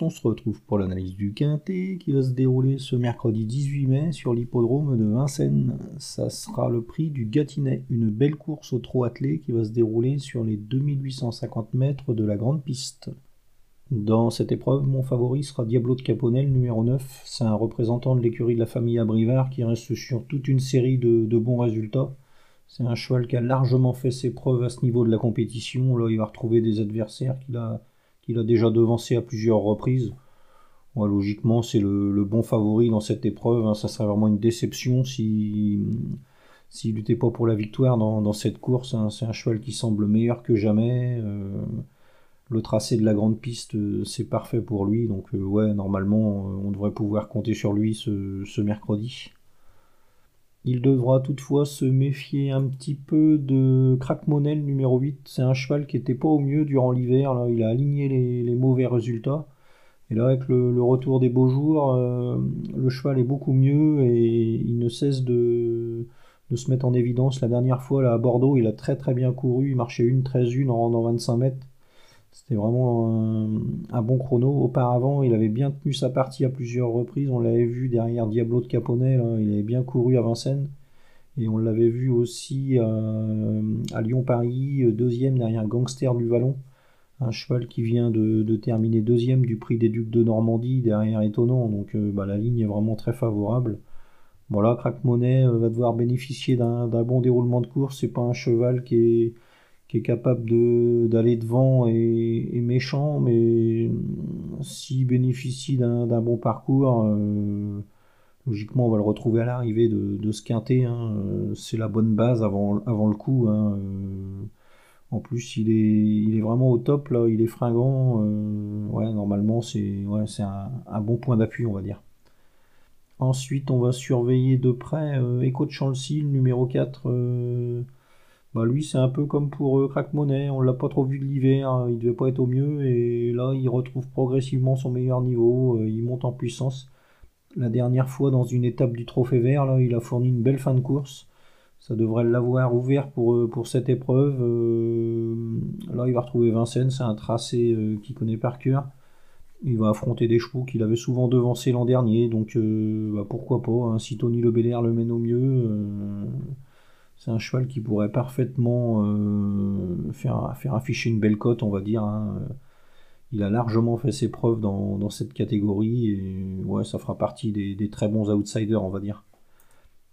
on se retrouve pour l'analyse du Quintet qui va se dérouler ce mercredi 18 mai sur l'hippodrome de Vincennes. Ça sera le prix du Gâtinais, une belle course au trot attelé qui va se dérouler sur les 2850 mètres de la grande piste. Dans cette épreuve, mon favori sera Diablo de Caponel, numéro 9. C'est un représentant de l'écurie de la famille Abrivard qui reste sur toute une série de, de bons résultats. C'est un cheval qui a largement fait ses preuves à ce niveau de la compétition. Là, il va retrouver des adversaires qu'il a qu'il a déjà devancé à plusieurs reprises. logiquement, c'est le, bon favori dans cette épreuve. Hein. Ça serait vraiment une déception s'il si, n'était pas pour la victoire dans, cette course. Hein. C'est un cheval qui semble meilleur que jamais. Euh, le tracé de la grande piste, euh, c'est parfait pour lui. Donc, euh, ouais, normalement, on devrait pouvoir compter sur lui ce mercredi. Il devra toutefois se méfier un petit peu de Crackmonel numéro 8. C'est un cheval qui n'était pas au mieux durant l'hiver. Il a aligné les, mauvais résultats. Et là, avec le, retour des beaux jours, euh, le cheval est beaucoup mieux et il ne cesse de, se mettre en évidence. La dernière fois, à Bordeaux, il a très très bien couru. Il marchait une 13-1 en rendant 25 mètres. C'était vraiment un, bon chrono. Auparavant, il avait bien tenu sa partie à plusieurs reprises. On l'avait vu derrière Diablo de Caponnet, il avait bien couru à Vincennes. Et on l'avait vu aussi euh, à Lyon-Paris, euh, deuxième derrière Gangster du Vallon. Un cheval qui vient de, terminer deuxième du prix des Ducs de Normandie, derrière étonnant. Donc euh, bah, la ligne est vraiment très favorable. Voilà, Crack Monet va devoir bénéficier d'un bon déroulement de course. C'est pas un cheval qui est qui est capable d'aller devant et, méchant, mais s'il bénéficie d'un bon parcours, euh, logiquement on va le retrouver à l'arrivée de, ce quintet. Hein. C'est la bonne base avant, avant le coup. Hein. Euh, en plus, il est, il est vraiment au top, là, il est fringant. Euh, ouais, normalement, c'est ouais, un, un, bon point d'appui, on va dire. Ensuite, on va surveiller de près Echo de Chelsea, le numéro 4 bah, lui, c'est un peu comme pour euh, Crack Money, on l'a pas trop vu de l'hiver, hein, il devait pas être au mieux, et là, il retrouve progressivement son meilleur niveau, euh, il monte en puissance. La dernière fois, dans une étape du Trophée Vert, il a fourni une belle fin de course. Ça devrait l'avoir ouvert pour, euh, cette épreuve. là, il va retrouver Vincennes, c'est un tracé qu'il connaît par cœur. Il va affronter des chevaux qu'il avait souvent devancés l'an dernier, donc bah, pourquoi pas. Hein, si Tony Le le mène au mieux, c'est un cheval qui pourrait parfaitement euh, faire, afficher une belle cote, on va dire. Hein. Il a largement fait ses preuves dans, cette catégorie et ça fera partie des, très bons outsiders, on va dire.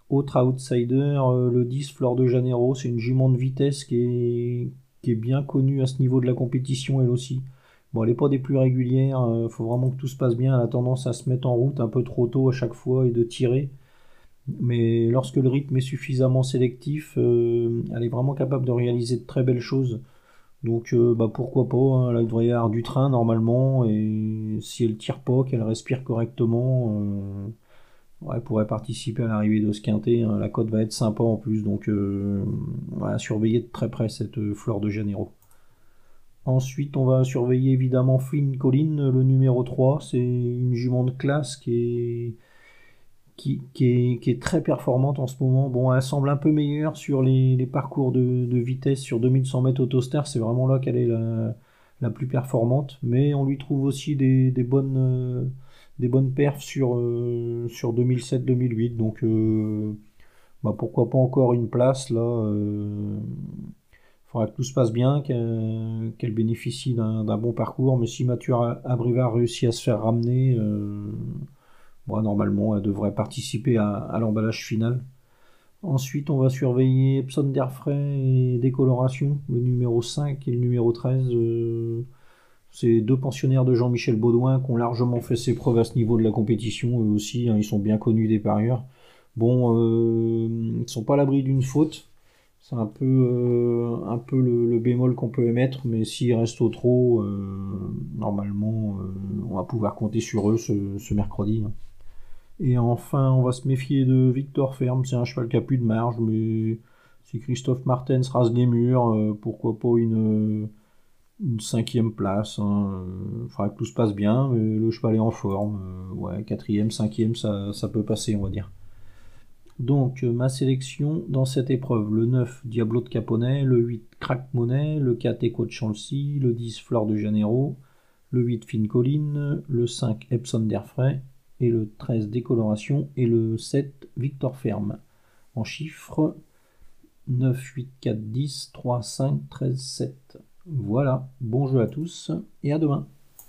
Autre outsider, euh, le 10 Fleur de Janeiro, c'est une jument de vitesse qui est, qui est bien connue à ce niveau de la compétition, elle aussi. Bon, elle n'est pas des plus régulières, il euh, faut vraiment que tout se passe bien. Elle a tendance à se mettre en route un peu trop tôt à chaque fois et de tirer. Mais lorsque le rythme est suffisamment sélectif, euh, elle est vraiment capable de réaliser de très belles choses. Donc euh, bah, pourquoi pas, hein, elle devrait y avoir du train normalement, et si elle tire pas, qu'elle respire correctement, euh, elle pourrait participer à l'arrivée de ce quintet. Hein. la cote va être sympa en plus, donc on va surveiller de très près cette fleur de Janeiro. Ensuite, on va surveiller évidemment Flynn Collin, le numéro 3. C'est une jument de classe qui est qui, est, très performante en ce moment. Bon, elle semble un peu meilleure sur les, parcours de, vitesse sur 2100 mètres autostar. C'est vraiment là qu'elle est la, plus performante. Mais on lui trouve aussi des, bonnes, des bonnes perfs sur, euh, sur 2007-2008. Donc, euh, bah, pourquoi pas encore une place là. Il euh, faudra que tout se passe bien, qu'elle bénéficie d'un bon parcours. Mais si Mathieu Abrivard réussit à se faire ramener normalement, elle devrait participer à, l'emballage final. Ensuite, on va surveiller Epson d'air et décoloration, le numéro 5 et le numéro 13. Euh, c'est deux pensionnaires de Jean-Michel Baudouin qui ont largement fait ses preuves à ce niveau de la compétition. Eux aussi, hein, ils sont bien connus des parieurs. Bon, euh, ils ne sont pas à l'abri d'une faute. C'est un peu, euh, un peu le, bémol qu'on peut émettre, mais s'ils restent au trop, normalement, on va pouvoir compter sur eux ce, mercredi. Hein. Et enfin, on va se méfier de Victor Ferme. C'est un cheval qui a plus de marge, mais si Christophe Martens rase les murs, euh, pourquoi pas une, cinquième place. Il hein. euh, faudra que tout se passe bien, mais le cheval est en forme. Euh, ouais, quatrième, cinquième, ça, ça peut passer, on va dire. Donc, ma sélection dans cette épreuve le 9 Diablo de Caponnet, le 8 Crack Monet, le 4 Echo de Chelsea, le 10 Fleur de Janeiro, le 8 Fine Colline, le 5 Epson d'Airfray et le 13 Décoloration et le 7 Victor Ferme. En chiffres 9, 8, 4, 10, 3, 5, 13, 7. Voilà, bon jeu à tous et à demain.